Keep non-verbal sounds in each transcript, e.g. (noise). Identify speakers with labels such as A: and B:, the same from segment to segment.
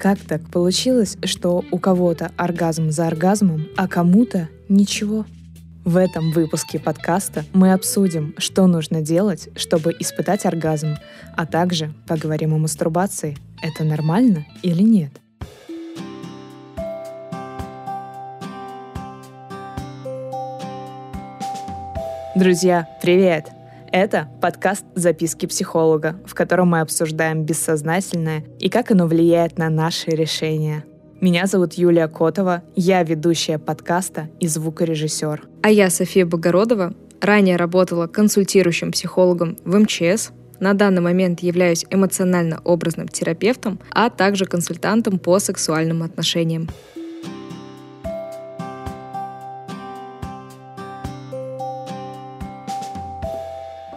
A: Как так получилось, что у кого-то оргазм за оргазмом, а кому-то ничего? В этом выпуске подкаста мы обсудим, что нужно делать, чтобы испытать оргазм, а также поговорим о мастурбации. Это нормально или нет? Друзья, привет! Это подкаст «Записки психолога», в котором мы обсуждаем бессознательное и как оно влияет на наши решения. Меня зовут Юлия Котова, я ведущая подкаста и звукорежиссер.
B: А я София Богородова, ранее работала консультирующим психологом в МЧС, на данный момент являюсь эмоционально-образным терапевтом, а также консультантом по сексуальным отношениям.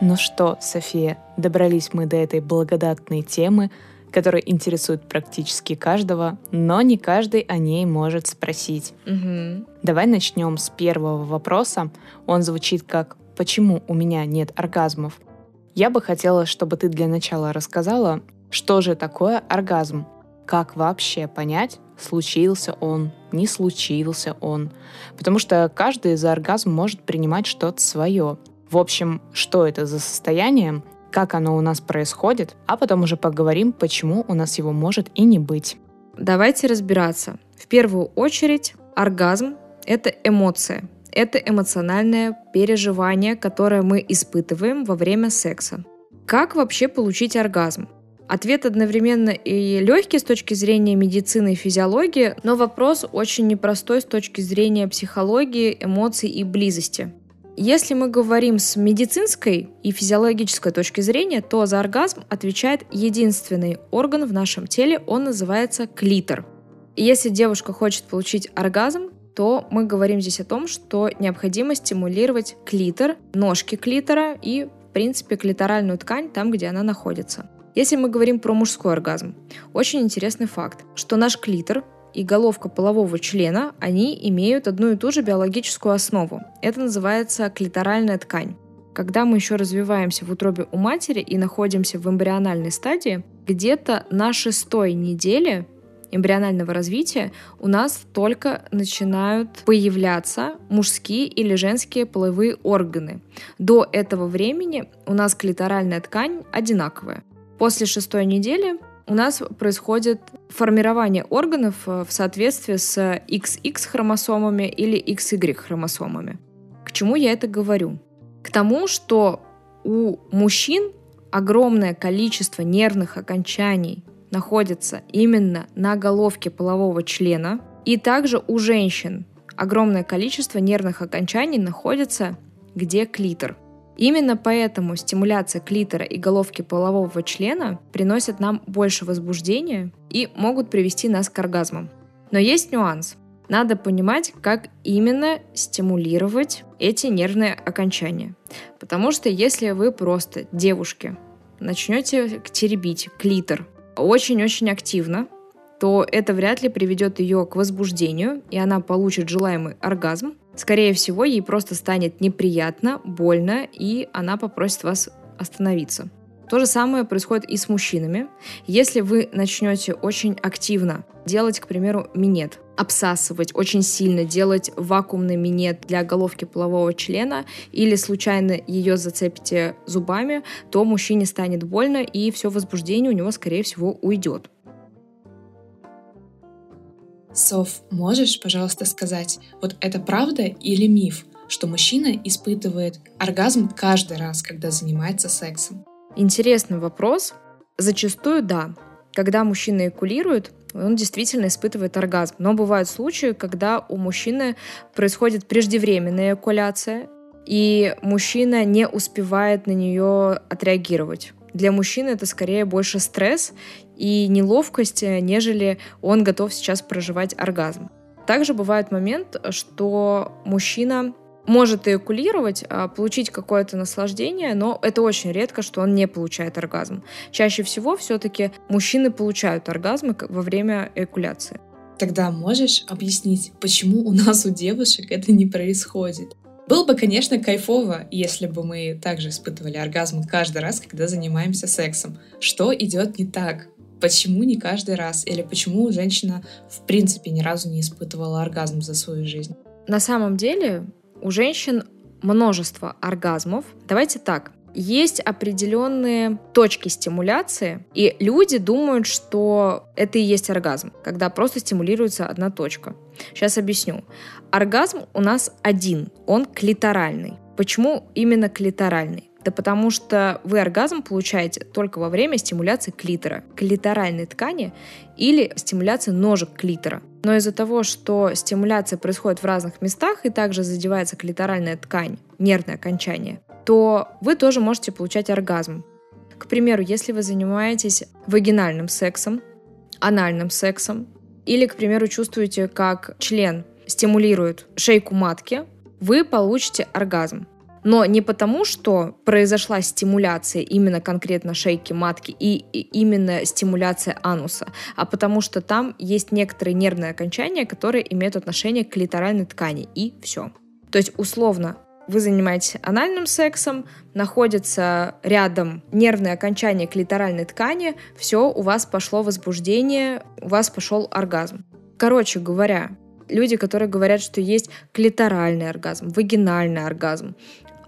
A: Ну что, София, добрались мы до этой благодатной темы, которая интересует практически каждого, но не каждый о ней может спросить.
B: Угу.
A: Давай начнем с первого вопроса. Он звучит как «Почему у меня нет оргазмов?» Я бы хотела, чтобы ты для начала рассказала, что же такое оргазм, как вообще понять, случился он, не случился он. Потому что каждый за оргазм может принимать что-то свое. В общем, что это за состояние, как оно у нас происходит, а потом уже поговорим, почему у нас его может и не быть.
B: Давайте разбираться. В первую очередь, оргазм — это эмоция. Это эмоциональное переживание, которое мы испытываем во время секса. Как вообще получить оргазм? Ответ одновременно и легкий с точки зрения медицины и физиологии, но вопрос очень непростой с точки зрения психологии, эмоций и близости. Если мы говорим с медицинской и физиологической точки зрения, то за оргазм отвечает единственный орган в нашем теле, он называется клитор. Если девушка хочет получить оргазм, то мы говорим здесь о том, что необходимо стимулировать клитор, ножки клитора и, в принципе, клиторальную ткань там, где она находится. Если мы говорим про мужской оргазм, очень интересный факт, что наш клитор и головка полового члена, они имеют одну и ту же биологическую основу. Это называется клиторальная ткань. Когда мы еще развиваемся в утробе у матери и находимся в эмбриональной стадии, где-то на шестой неделе эмбрионального развития у нас только начинают появляться мужские или женские половые органы. До этого времени у нас клиторальная ткань одинаковая. После шестой недели у нас происходит формирование органов э, в соответствии с XX хромосомами или XY хромосомами. К чему я это говорю? К тому, что у мужчин огромное количество нервных окончаний находится именно на головке полового члена, и также у женщин огромное количество нервных окончаний находится где клитор. Именно поэтому стимуляция клитора и головки полового члена приносят нам больше возбуждения и могут привести нас к оргазмам. Но есть нюанс. Надо понимать, как именно стимулировать эти нервные окончания. Потому что если вы просто девушки начнете теребить клитор очень-очень активно, то это вряд ли приведет ее к возбуждению, и она получит желаемый оргазм. Скорее всего, ей просто станет неприятно, больно, и она попросит вас остановиться. То же самое происходит и с мужчинами. Если вы начнете очень активно делать, к примеру, минет, обсасывать очень сильно, делать вакуумный минет для головки полового члена или случайно ее зацепите зубами, то мужчине станет больно и все возбуждение у него, скорее всего, уйдет.
A: Соф, можешь, пожалуйста, сказать, вот это правда или миф, что мужчина испытывает оргазм каждый раз, когда занимается сексом?
B: Интересный вопрос. Зачастую да. Когда мужчина экулирует, он действительно испытывает оргазм. Но бывают случаи, когда у мужчины происходит преждевременная экуляция, и мужчина не успевает на нее отреагировать. Для мужчины это скорее больше стресс и неловкость, нежели он готов сейчас проживать оргазм. Также бывает момент, что мужчина может эякулировать, а, получить какое-то наслаждение, но это очень редко, что он не получает оргазм. Чаще всего все-таки мужчины получают оргазмы во время эякуляции.
A: Тогда можешь объяснить, почему у нас у девушек это не происходит? Было бы, конечно, кайфово, если бы мы также испытывали оргазм каждый раз, когда занимаемся сексом. Что идет не так? почему не каждый раз? Или почему женщина в принципе ни разу не испытывала оргазм за свою жизнь?
B: На самом деле у женщин множество оргазмов. Давайте так, есть определенные точки стимуляции, и люди думают, что это и есть оргазм, когда просто стимулируется одна точка. Сейчас объясню. Оргазм у нас один, он клиторальный. Почему именно клиторальный? Да потому что вы оргазм получаете только во время стимуляции клитора, клиторальной ткани или стимуляции ножек клитора. Но из-за того, что стимуляция происходит в разных местах и также задевается клиторальная ткань, нервное окончание, то вы тоже можете получать оргазм. К примеру, если вы занимаетесь вагинальным сексом, анальным сексом, или, к примеру, чувствуете, как член стимулирует шейку матки, вы получите оргазм. Но не потому, что произошла стимуляция именно конкретно шейки матки и, именно стимуляция ануса, а потому что там есть некоторые нервные окончания, которые имеют отношение к клиторальной ткани, и все. То есть, условно, вы занимаетесь анальным сексом, находится рядом нервное окончание клиторальной ткани, все, у вас пошло возбуждение, у вас пошел оргазм. Короче говоря, люди, которые говорят, что есть клиторальный оргазм, вагинальный оргазм,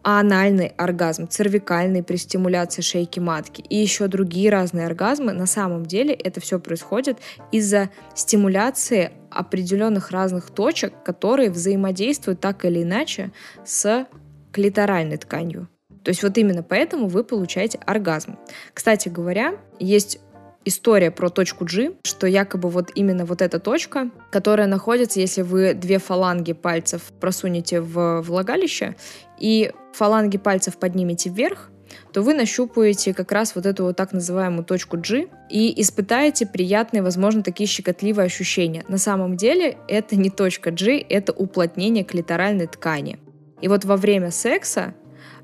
B: анальный оргазм, цервикальный при стимуляции шейки матки и еще другие разные оргазмы, на самом деле это все происходит из-за стимуляции определенных разных точек, которые взаимодействуют так или иначе с клиторальной тканью. То есть вот именно поэтому вы получаете оргазм. Кстати говоря, есть история про точку G, что якобы вот именно вот эта точка, которая находится, если вы две фаланги пальцев просунете в влагалище и фаланги пальцев поднимете вверх, то вы нащупаете как раз вот эту вот так называемую точку G и испытаете приятные, возможно, такие щекотливые ощущения. На самом деле это не точка G, это уплотнение клиторальной ткани. И вот во время секса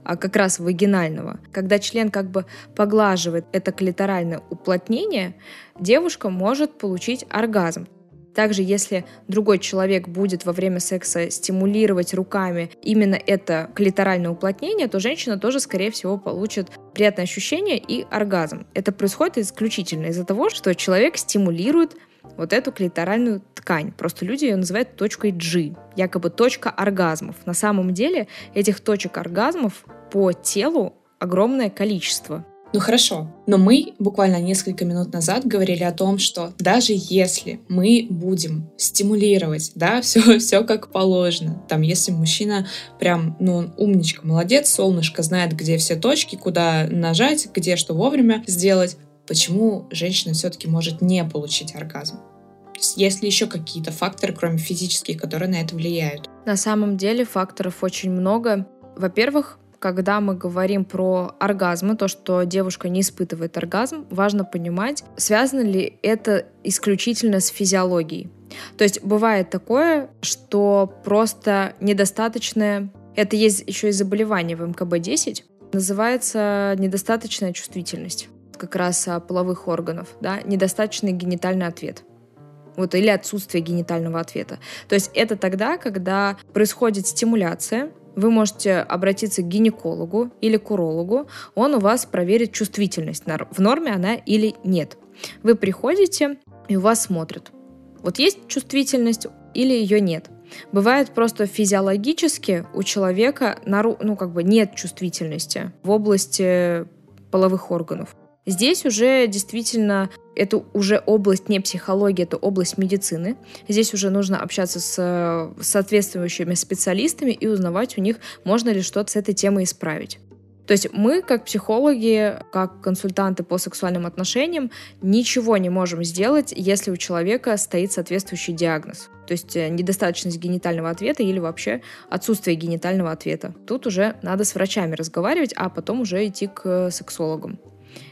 B: а как раз вагинального, когда член как бы поглаживает это клиторальное уплотнение, девушка может получить оргазм. Также, если другой человек будет во время секса стимулировать руками именно это клиторальное уплотнение, то женщина тоже, скорее всего, получит приятное ощущение и оргазм. Это происходит исключительно из-за того, что человек стимулирует вот эту клиторальную ткань. Просто люди ее называют точкой G, якобы точка оргазмов. На самом деле этих точек оргазмов по телу огромное количество.
A: Ну хорошо, но мы буквально несколько минут назад говорили о том, что даже если мы будем стимулировать, да, (laughs) все, все как положено, там, если мужчина прям, ну, он умничка, молодец, солнышко знает, где все точки, куда нажать, где что вовремя сделать, почему женщина все-таки может не получить оргазм? Есть ли еще какие-то факторы, кроме физических, которые на это влияют?
B: На самом деле факторов очень много. Во-первых, когда мы говорим про оргазмы, то, что девушка не испытывает оргазм, важно понимать, связано ли это исключительно с физиологией. То есть бывает такое, что просто недостаточное, это есть еще и заболевание в МКБ-10, называется недостаточная чувствительность как раз половых органов, да, недостаточный генитальный ответ. Вот, или отсутствие генитального ответа. То есть это тогда, когда происходит стимуляция, вы можете обратиться к гинекологу или к урологу, он у вас проверит чувствительность, в норме она или нет. Вы приходите, и у вас смотрят, вот есть чувствительность или ее нет. Бывает просто физиологически у человека ну, как бы нет чувствительности в области половых органов. Здесь уже действительно это уже область не психологии, это область медицины. Здесь уже нужно общаться с соответствующими специалистами и узнавать у них, можно ли что-то с этой темой исправить. То есть мы, как психологи, как консультанты по сексуальным отношениям, ничего не можем сделать, если у человека стоит соответствующий диагноз. То есть э, недостаточность генитального ответа или вообще отсутствие генитального ответа. Тут уже надо с врачами разговаривать, а потом уже идти к сексологам.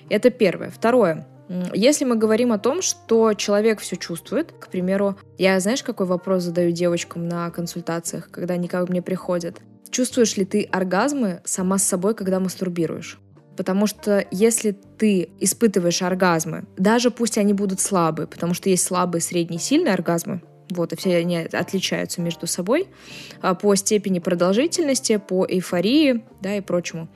B: Это первое. Второе. Если мы говорим о том, что человек все чувствует, к примеру, я, знаешь, какой вопрос задаю девочкам на консультациях, когда они ко мне приходят? Чувствуешь ли ты оргазмы сама с собой, когда мастурбируешь? Потому что если ты испытываешь оргазмы, даже пусть они будут слабые, потому что есть слабые, средние, сильные оргазмы, вот, и все они отличаются между собой а, по степени продолжительности, по эйфории, да, и прочему.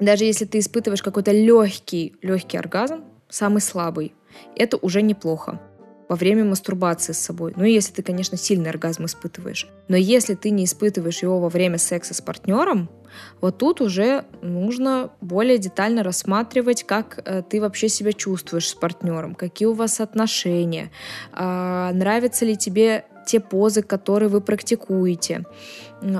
B: Даже если ты испытываешь какой-то легкий, легкий оргазм, самый слабый, Это уже неплохо во время мастурбации с собой. Ну, если ты, конечно, сильный оргазм испытываешь. Но если ты не испытываешь его во время секса с партнером, вот тут уже нужно более детально рассматривать, как э, ты вообще себя чувствуешь с партнером, какие у вас отношения, э, нравятся ли тебе те позы, которые вы практикуете.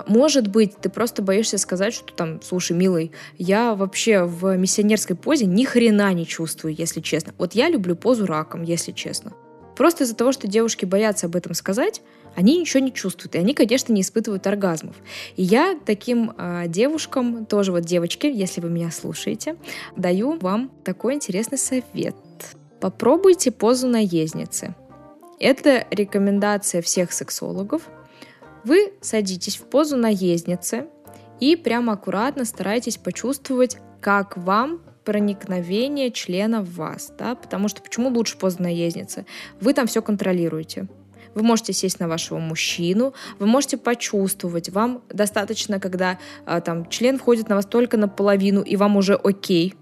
B: Может быть, ты просто боишься сказать, что там, слушай, милый, я вообще в миссионерской позе ни хрена не чувствую, если честно. Вот я люблю позу раком, если честно. Просто из-за того, что девушки боятся об этом сказать, они ничего не чувствуют, и они, конечно, не испытывают оргазмов. И я таким э, девушкам, тоже вот девочки, если вы меня слушаете, даю вам такой интересный совет. Попробуйте позу наездницы. Это рекомендация всех сексологов. Вы садитесь в позу наездницы и прямо аккуратно старайтесь почувствовать, как вам проникновение члена в вас, да, потому что почему лучше поза наездницы? Вы там все контролируете. Вы можете сесть на вашего мужчину, вы можете почувствовать, вам достаточно, когда а, там член входит на вас только наполовину, и вам уже окей,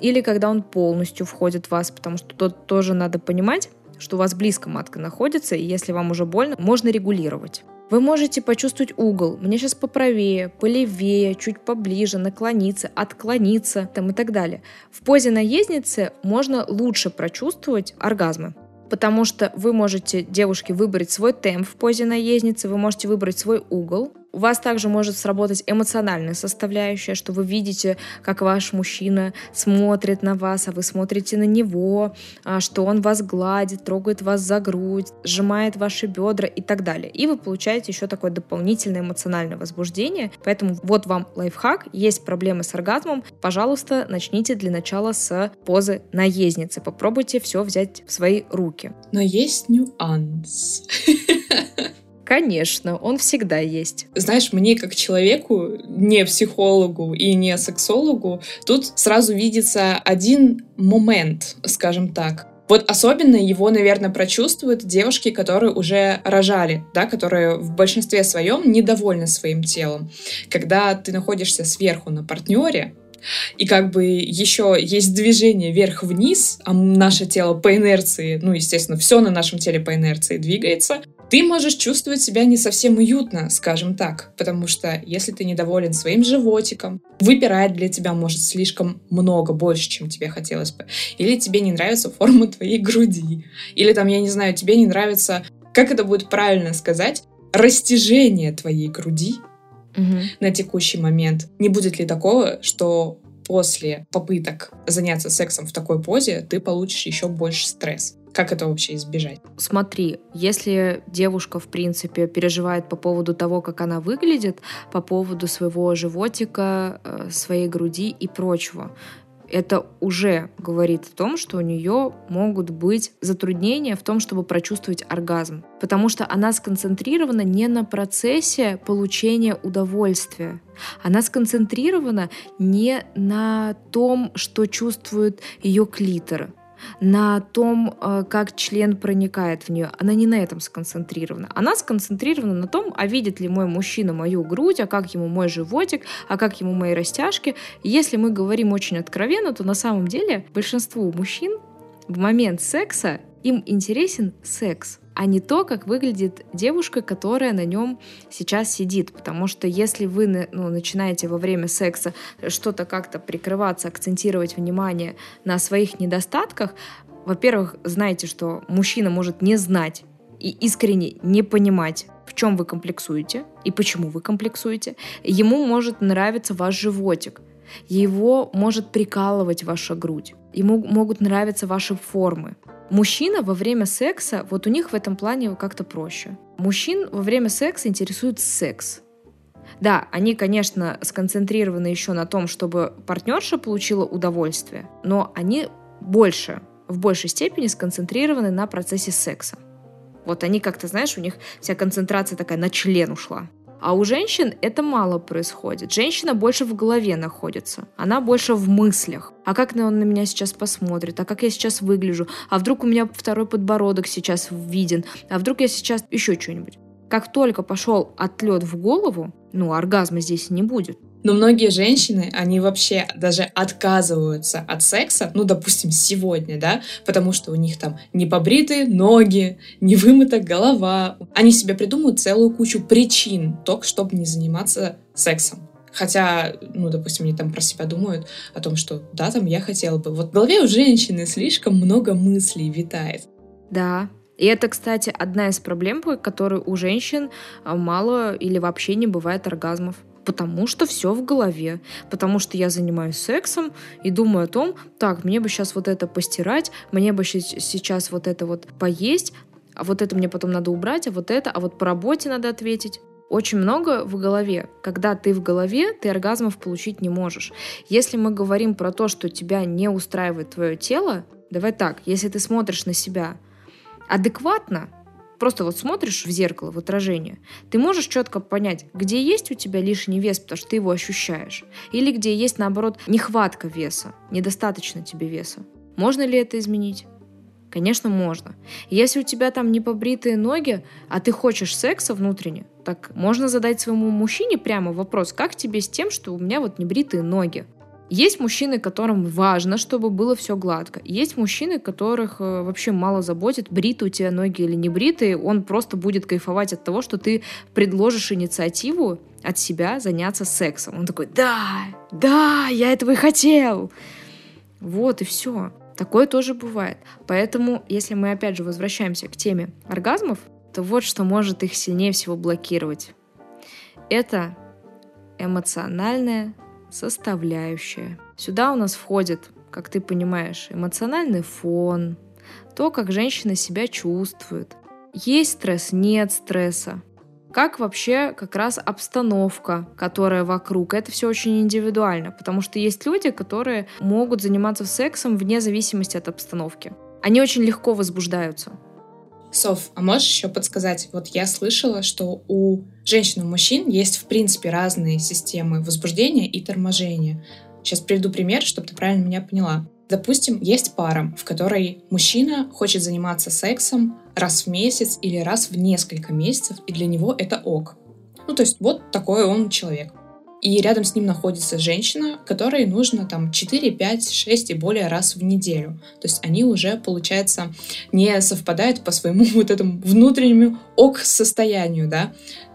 B: или когда он полностью входит в вас, потому что тут тоже надо понимать, что у вас близко матка находится, и если вам уже больно, можно регулировать. Вы можете почувствовать угол. Мне сейчас поправее, полевее, чуть поближе, наклониться, отклониться там и так далее. В позе наездницы можно лучше прочувствовать оргазмы. Потому что вы можете, девушки, выбрать свой темп в позе наездницы, вы можете выбрать свой угол, у вас также может сработать эмоциональная составляющая, что вы видите, как ваш мужчина смотрит на вас, а вы смотрите на него, а, что он вас гладит, трогает вас за грудь, сжимает ваши бедра и так далее. И вы получаете еще такое дополнительное эмоциональное возбуждение. Поэтому вот вам лайфхак. Есть проблемы с оргазмом, пожалуйста, начните для начала с позы наездницы. Попробуйте все взять в свои руки.
A: Но есть нюанс. (laughs)
B: Конечно, он всегда есть.
A: Знаешь, мне как человеку, не психологу и не сексологу, тут сразу видится один момент, скажем так. Вот особенно его, наверное, прочувствуют девушки, которые уже рожали, да, которые в большинстве своем недовольны своим телом. Когда ты находишься сверху на партнере, и как бы еще есть движение вверх-вниз, а наше тело по инерции, ну, естественно, все на нашем теле по инерции двигается, ты можешь чувствовать себя не совсем уютно, скажем так, потому что если ты недоволен своим животиком, выпирать для тебя может слишком много, больше, чем тебе хотелось бы, или тебе не нравится форма (laughs) твоей груди, или там, я не знаю, тебе не нравится, как это будет правильно сказать, растяжение твоей груди угу. на текущий момент. Не будет ли такого, что после попыток заняться сексом в такой позе ты получишь еще больше стресс? Как это вообще избежать?
B: Смотри, если девушка, в принципе, переживает по поводу того, как она выглядит, по поводу своего животика, э, своей груди и прочего, это уже говорит о том, что у нее могут быть затруднения в том, чтобы прочувствовать оргазм. Потому что она сконцентрирована не на процессе получения удовольствия. Она сконцентрирована не на том, что чувствует ее клитор на том, э, как член проникает в нее. Она не на этом сконцентрирована. Она сконцентрирована на том, а видит ли мой мужчина мою грудь, а как ему мой животик, а как ему мои растяжки. если мы говорим очень откровенно, то на самом деле большинству мужчин в момент секса им интересен секс а не то, как выглядит девушка, которая на нем сейчас сидит. Потому что если вы ну, начинаете во время секса что-то как-то прикрываться, акцентировать внимание на своих недостатках, во-первых, знаете, что мужчина может не знать и искренне не понимать, в чем вы комплексуете и почему вы комплексуете. Ему может нравиться ваш животик, его может прикалывать ваша грудь, ему могут нравиться ваши формы. Мужчина во время секса, вот у них в этом плане как-то проще. Мужчин во время секса интересует секс. Да, они, конечно, сконцентрированы еще на том, чтобы партнерша получила удовольствие, но они больше, в большей степени сконцентрированы на процессе секса. Вот они как-то, знаешь, у них вся концентрация такая на член ушла. А у женщин это мало происходит. Женщина больше в голове находится. Она больше в мыслях. А как он на меня сейчас посмотрит? А как я сейчас выгляжу? А вдруг у меня второй подбородок сейчас виден? А вдруг я сейчас еще что-нибудь? Как только пошел отлет в голову, ну, оргазма здесь не будет.
A: Но многие женщины, они вообще даже отказываются от секса, ну, допустим, сегодня, да, потому что у них там не побритые ноги, не вымыта голова. Они себе придумывают целую кучу причин, только чтобы не заниматься сексом. Хотя, ну, допустим, они там про себя думают о том, что да, там я хотела бы. Вот в голове у женщины слишком много мыслей витает.
B: Да, и это, кстати, одна из проблем, по которой у женщин а, мало или вообще не бывает оргазмов потому что все в голове, потому что я занимаюсь сексом и думаю о том, так, мне бы сейчас вот это постирать, мне бы сейчас вот это вот поесть, а вот это мне потом надо убрать, а вот это, а вот по работе надо ответить. Очень много в голове. Когда ты в голове, ты оргазмов получить не можешь. Если мы говорим про то, что тебя не устраивает твое тело, давай так, если ты смотришь на себя адекватно, просто вот смотришь в зеркало, в отражение, ты можешь четко понять, где есть у тебя лишний вес, потому что ты его ощущаешь, или где есть, наоборот, нехватка веса, недостаточно тебе веса. Можно ли это изменить? Конечно, можно. Если у тебя там не побритые ноги, а ты хочешь секса внутренне, так можно задать своему мужчине прямо вопрос, как тебе с тем, что у меня вот не бритые ноги? Есть мужчины, которым важно, чтобы было все гладко. Есть мужчины, которых э, вообще мало заботит, бритые у тебя ноги или не бритые. Он просто будет кайфовать от того, что ты предложишь инициативу от себя заняться сексом. Он такой, да, да, я этого и хотел. Вот и все. Такое тоже бывает. Поэтому, если мы опять же возвращаемся к теме оргазмов, то вот что может их сильнее всего блокировать. Это эмоциональная составляющая. Сюда у нас входит, как ты понимаешь, эмоциональный фон, то, как женщина себя чувствует. Есть стресс, нет стресса. Как вообще как раз обстановка, которая вокруг. Это все очень индивидуально, потому что есть люди, которые могут заниматься сексом вне зависимости от обстановки. Они очень легко возбуждаются.
A: Соф, а можешь еще подсказать? Вот я слышала, что у женщин и мужчин есть, в принципе, разные системы возбуждения и торможения. Сейчас приведу пример, чтобы ты правильно меня поняла. Допустим, есть пара, в которой мужчина хочет заниматься сексом раз в месяц или раз в несколько месяцев, и для него это ок. Ну, то есть вот такой он человек и рядом с ним находится женщина, которой нужно там 4, 5, 6 и более раз в неделю. То есть они уже, получается, не совпадают по своему (laughs) вот этому внутреннему ок-состоянию, да.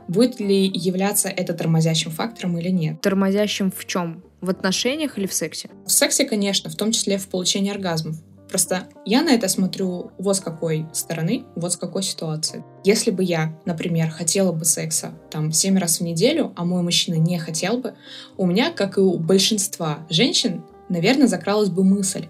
A: Будет ли являться это тормозящим фактором или нет?
B: Тормозящим в чем? В отношениях или в сексе?
A: В сексе, конечно, в том числе в получении оргазмов. Просто я на это смотрю вот с какой стороны, вот с какой ситуации. Если бы я, например, хотела бы секса там 7 раз в неделю, а мой мужчина не хотел бы, у меня, как и у большинства женщин, наверное, закралась бы мысль,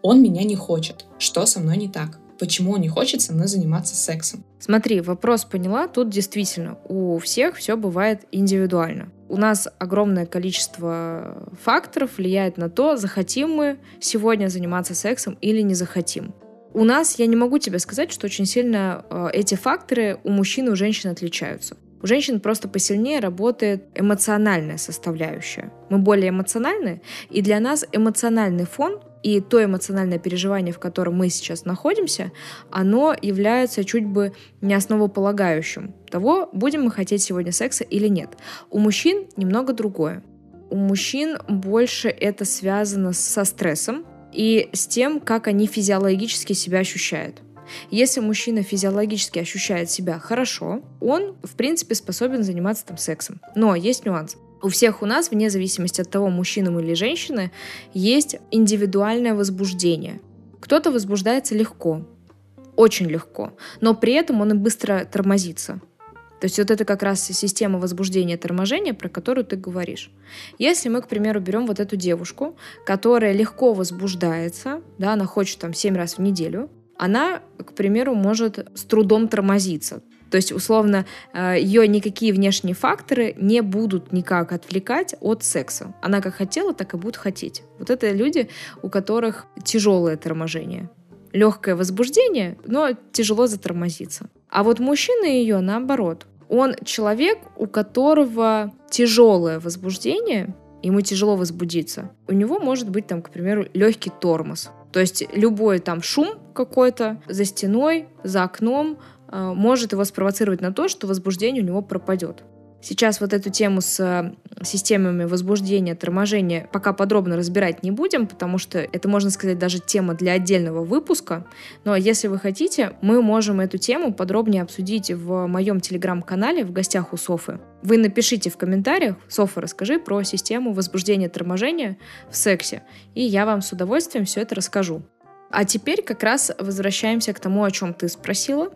A: он меня не хочет, что со мной не так, почему он не хочет со мной заниматься сексом.
B: Смотри, вопрос поняла, тут действительно у всех все бывает индивидуально у нас огромное количество факторов влияет на то, захотим мы сегодня заниматься сексом или не захотим. У нас, я не могу тебе сказать, что очень сильно э, эти факторы у мужчин и у женщин отличаются. У женщин просто посильнее работает эмоциональная составляющая. Мы более эмоциональны, и для нас эмоциональный фон и то эмоциональное переживание, в котором мы сейчас находимся, оно является чуть бы не основополагающим того, будем мы хотеть сегодня секса или нет. У мужчин немного другое. У мужчин больше это связано со стрессом и с тем, как они физиологически себя ощущают. Если мужчина физиологически ощущает себя хорошо, он, в принципе, способен заниматься там сексом. Но есть нюанс. У всех у нас, вне зависимости от того, мужчина мы или женщины, есть индивидуальное возбуждение. Кто-то возбуждается легко, очень легко, но при этом он и быстро тормозится. То есть вот это как раз система возбуждения торможения, про которую ты говоришь. Если мы, к примеру, берем вот эту девушку, которая легко возбуждается, да, она хочет там 7 раз в неделю, она, к примеру, может с трудом тормозиться. То есть, условно, э, ее никакие внешние факторы не будут никак отвлекать от секса. Она как хотела, так и будет хотеть. Вот это люди, у которых тяжелое торможение. Легкое возбуждение, но тяжело затормозиться. А вот мужчина ее наоборот. Он человек, у которого тяжелое возбуждение, ему тяжело возбудиться. У него может быть там, к примеру, легкий тормоз. То есть любой там шум какой-то за стеной, за окном, Э, может его спровоцировать на то, что возбуждение у него пропадет. Сейчас вот эту тему с э, системами возбуждения, торможения пока подробно разбирать не будем, потому что это, можно сказать, даже тема для отдельного выпуска. Но если вы хотите, мы можем эту тему подробнее обсудить в моем телеграм-канале в гостях у Софы. Вы напишите в комментариях, Софа, расскажи про систему возбуждения торможения в сексе, и я вам с удовольствием все это расскажу. А теперь как раз возвращаемся к тому, о чем ты спросила.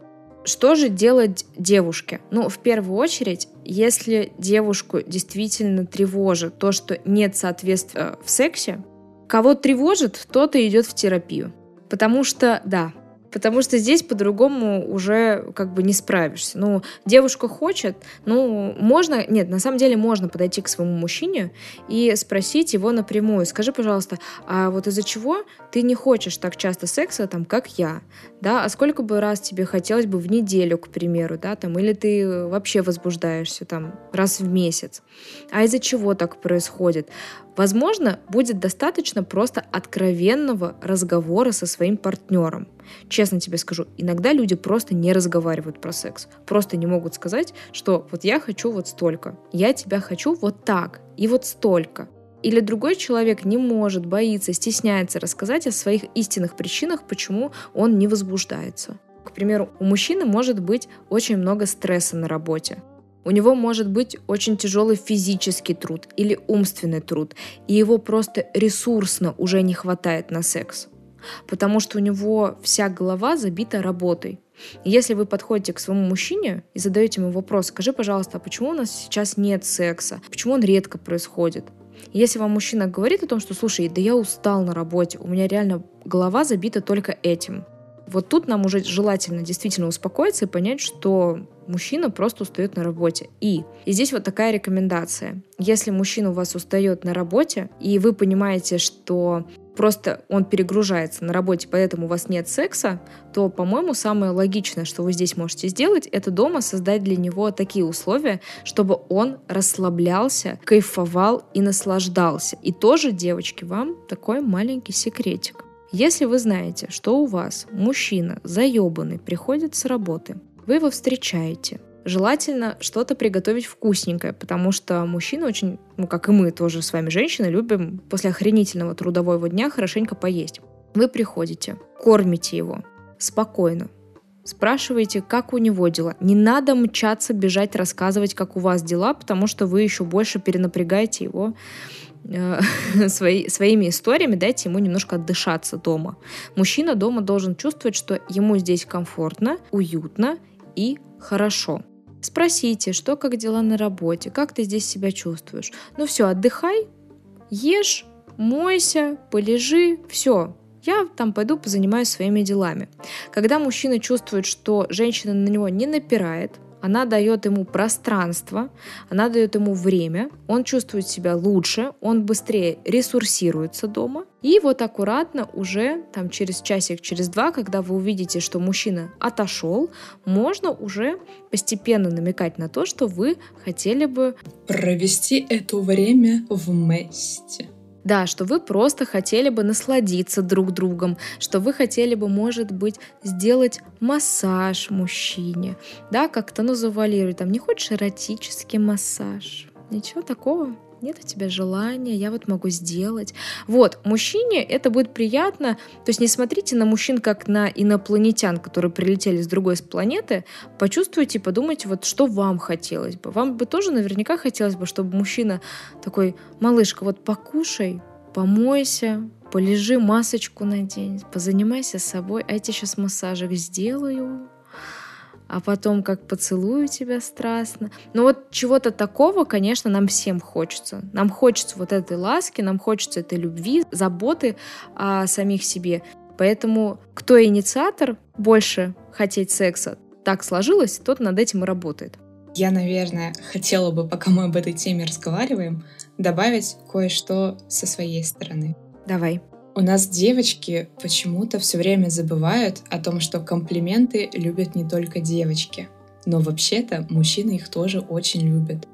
B: Что же делать девушке? Ну, в первую очередь, если девушку действительно тревожит то, что нет соответствия в сексе, кого тревожит, тот и идет в терапию. Потому что, да, потому что здесь по-другому уже как бы не справишься. Ну, девушка хочет, ну, можно, нет, на самом деле можно подойти к своему мужчине и спросить его напрямую, скажи, пожалуйста, а вот из-за чего ты не хочешь так часто секса, там, как я, да, а сколько бы раз тебе хотелось бы в неделю, к примеру, да, там, или ты вообще возбуждаешься, там, раз в месяц, а из-за чего так происходит? Возможно, будет достаточно просто откровенного разговора со своим партнером. Честно тебе скажу, иногда люди просто не разговаривают про секс. Просто не могут сказать, что вот я хочу вот столько, я тебя хочу вот так и вот столько. Или другой человек не может, боится, стесняется рассказать о своих истинных причинах, почему он не возбуждается. К примеру, у мужчины может быть очень много стресса на работе. У него может быть очень тяжелый физический труд или умственный труд, и его просто ресурсно уже не хватает на секс потому что у него вся голова забита работой. Если вы подходите к своему мужчине и задаете ему вопрос, скажи, пожалуйста, а почему у нас сейчас нет секса? Почему он редко происходит? Если вам мужчина говорит о том, что, слушай, да я устал на работе, у меня реально голова забита только этим. Вот тут нам уже желательно действительно успокоиться и понять, что мужчина просто устает на работе. И, и здесь вот такая рекомендация. Если мужчина у вас устает на работе, и вы понимаете, что просто он перегружается на работе, поэтому у вас нет секса, то, по-моему, самое логичное, что вы здесь можете сделать, это дома создать для него такие условия, чтобы он расслаблялся, кайфовал и наслаждался. И тоже, девочки, вам такой маленький секретик. Если вы знаете, что у вас мужчина заебанный приходит с работы, вы его встречаете, Желательно что-то приготовить вкусненькое, потому что мужчины очень, ну как и мы тоже с вами, женщины, любим после охренительного трудового дня хорошенько поесть. Вы приходите, кормите его спокойно, спрашиваете, как у него дела. Не надо мчаться, бежать, рассказывать, как у вас дела, потому что вы еще больше перенапрягаете его э, (laughs) свои, своими историями, дайте ему немножко отдышаться дома. Мужчина дома должен чувствовать, что ему здесь комфортно, уютно и хорошо. Спросите, что как дела на работе, как ты здесь себя чувствуешь. Ну все, отдыхай, ешь, мойся, полежи, все, я там пойду позанимаюсь своими делами. Когда мужчина чувствует, что женщина на него не напирает, она дает ему пространство, она дает ему время, он чувствует себя лучше, он быстрее ресурсируется дома. И вот аккуратно уже там через часик, через два, когда вы увидите, что мужчина отошел, можно уже постепенно намекать на то, что вы хотели бы
A: провести это время вместе.
B: Да, что вы просто хотели бы насладиться друг другом, что вы хотели бы, может быть, сделать массаж мужчине, да, как-то, ну, завуалировать, там, не хочешь эротический массаж? Ничего такого нет у тебя желания, я вот могу сделать. Вот, мужчине это будет приятно. То есть не смотрите на мужчин как на инопланетян, которые прилетели с другой планеты. Почувствуйте, подумайте, вот что вам хотелось бы. Вам бы тоже наверняка хотелось бы, чтобы мужчина такой, малышка, вот покушай, помойся, полежи, масочку надень, позанимайся собой, а я тебе сейчас массажик сделаю, а потом как поцелую тебя страстно. Но вот чего-то такого, конечно, нам всем хочется. Нам хочется вот этой ласки, нам хочется этой любви, заботы о самих себе. Поэтому кто инициатор больше хотеть секса, так сложилось, тот над этим и работает.
A: Я, наверное, хотела бы, пока мы об этой теме разговариваем, добавить кое-что со своей стороны.
B: Давай.
A: У нас девочки почему-то все время забывают о том, что комплименты любят не только девочки. Но вообще-то мужчины их тоже очень любят.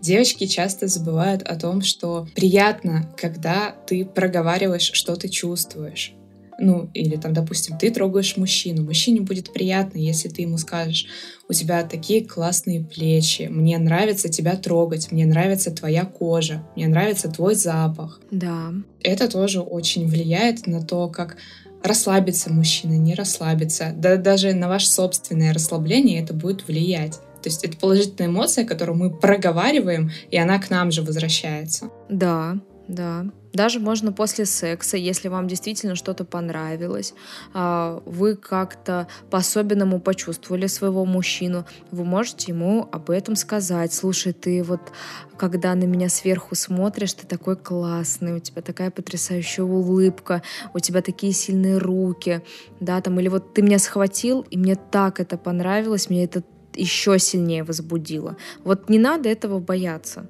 A: Девочки часто забывают о том, что приятно, когда ты проговариваешь, что ты чувствуешь. Ну, или там, допустим, ты трогаешь мужчину. Мужчине будет приятно, если ты ему скажешь, у тебя такие классные плечи, мне нравится тебя трогать, мне нравится твоя кожа, мне нравится твой запах.
B: Да.
A: Это тоже очень влияет на то, как расслабиться мужчина, не расслабиться. Да даже на ваше собственное расслабление это будет влиять. То есть это положительная эмоция, которую мы проговариваем, и она к нам же возвращается.
B: Да, да. Даже можно после секса, если вам действительно что-то понравилось, а, вы как-то по-особенному почувствовали своего мужчину, вы можете ему об этом сказать. Слушай, ты вот, когда на меня сверху смотришь, ты такой классный, у тебя такая потрясающая улыбка, у тебя такие сильные руки, да, там, или вот ты меня схватил, и мне так это понравилось, мне это еще сильнее возбудило. Вот не надо этого бояться.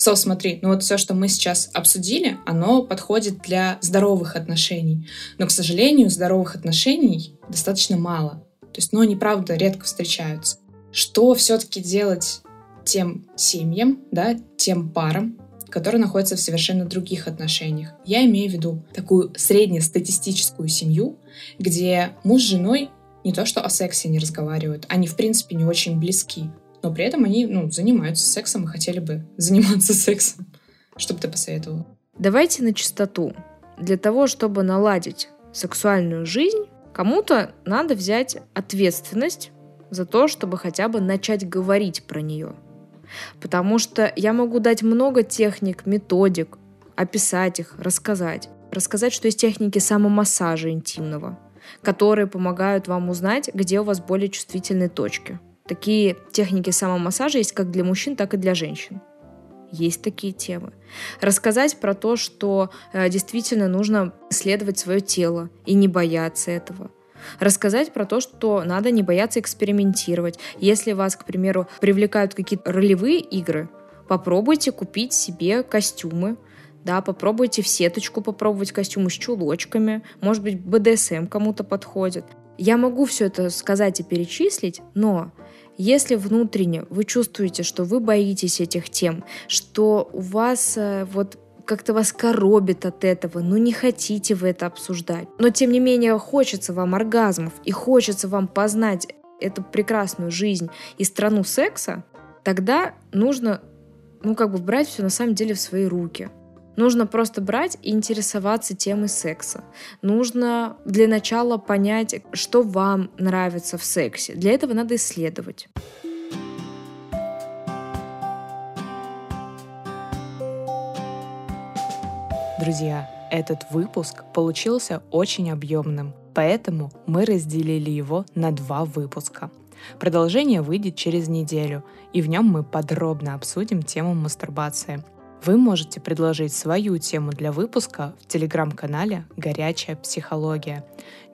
A: Со, смотри, ну вот все, что мы сейчас обсудили, оно подходит для здоровых отношений. Но, к сожалению, здоровых отношений достаточно мало. То есть, ну, они, правда, редко встречаются. Что все-таки делать тем семьям, да, тем парам, которые находятся в совершенно других отношениях. Я имею в виду такую среднестатистическую семью, где муж с женой не то что о сексе не разговаривают, они в принципе не очень близки но при этом они ну, занимаются сексом и хотели бы (laughs) заниматься сексом. Что бы ты посоветовала?
B: Давайте на чистоту. Для того, чтобы наладить сексуальную жизнь, кому-то надо взять ответственность за то, чтобы хотя бы начать говорить про нее. Потому что я могу дать много техник, методик, описать их, рассказать. Рассказать, что есть техники самомассажа интимного, которые помогают вам узнать, где у вас более чувствительные точки – Такие техники самомассажа есть как для мужчин, так и для женщин. Есть такие темы. Рассказать про то, что э, действительно нужно исследовать свое тело и не бояться этого. Рассказать про то, что надо не бояться экспериментировать. Если вас, к примеру, привлекают какие-то ролевые игры, попробуйте купить себе костюмы, да, попробуйте в сеточку попробовать костюмы с чулочками, может быть, БДСМ кому-то подходит. Я могу все это сказать и перечислить, но если внутренне вы чувствуете, что вы боитесь этих тем, что у вас э, вот как-то вас коробит от этого, ну не хотите вы это обсуждать. Но тем не менее хочется вам оргазмов и хочется вам познать эту прекрасную жизнь и страну секса, тогда нужно, ну как бы брать все на самом деле в свои руки. Нужно просто брать и интересоваться темой секса. Нужно для начала понять, что вам нравится в сексе. Для этого надо исследовать.
A: Друзья, этот выпуск получился очень объемным, поэтому мы разделили его на два выпуска. Продолжение выйдет через неделю, и в нем мы подробно обсудим тему мастурбации – вы можете предложить свою тему для выпуска в телеграм-канале «Горячая психология».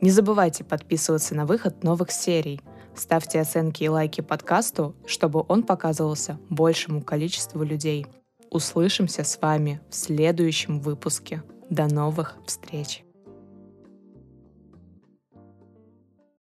A: Не забывайте подписываться на выход новых серий. Ставьте оценки и лайки подкасту, чтобы он показывался большему количеству людей. Услышимся с вами в следующем выпуске. До новых встреч!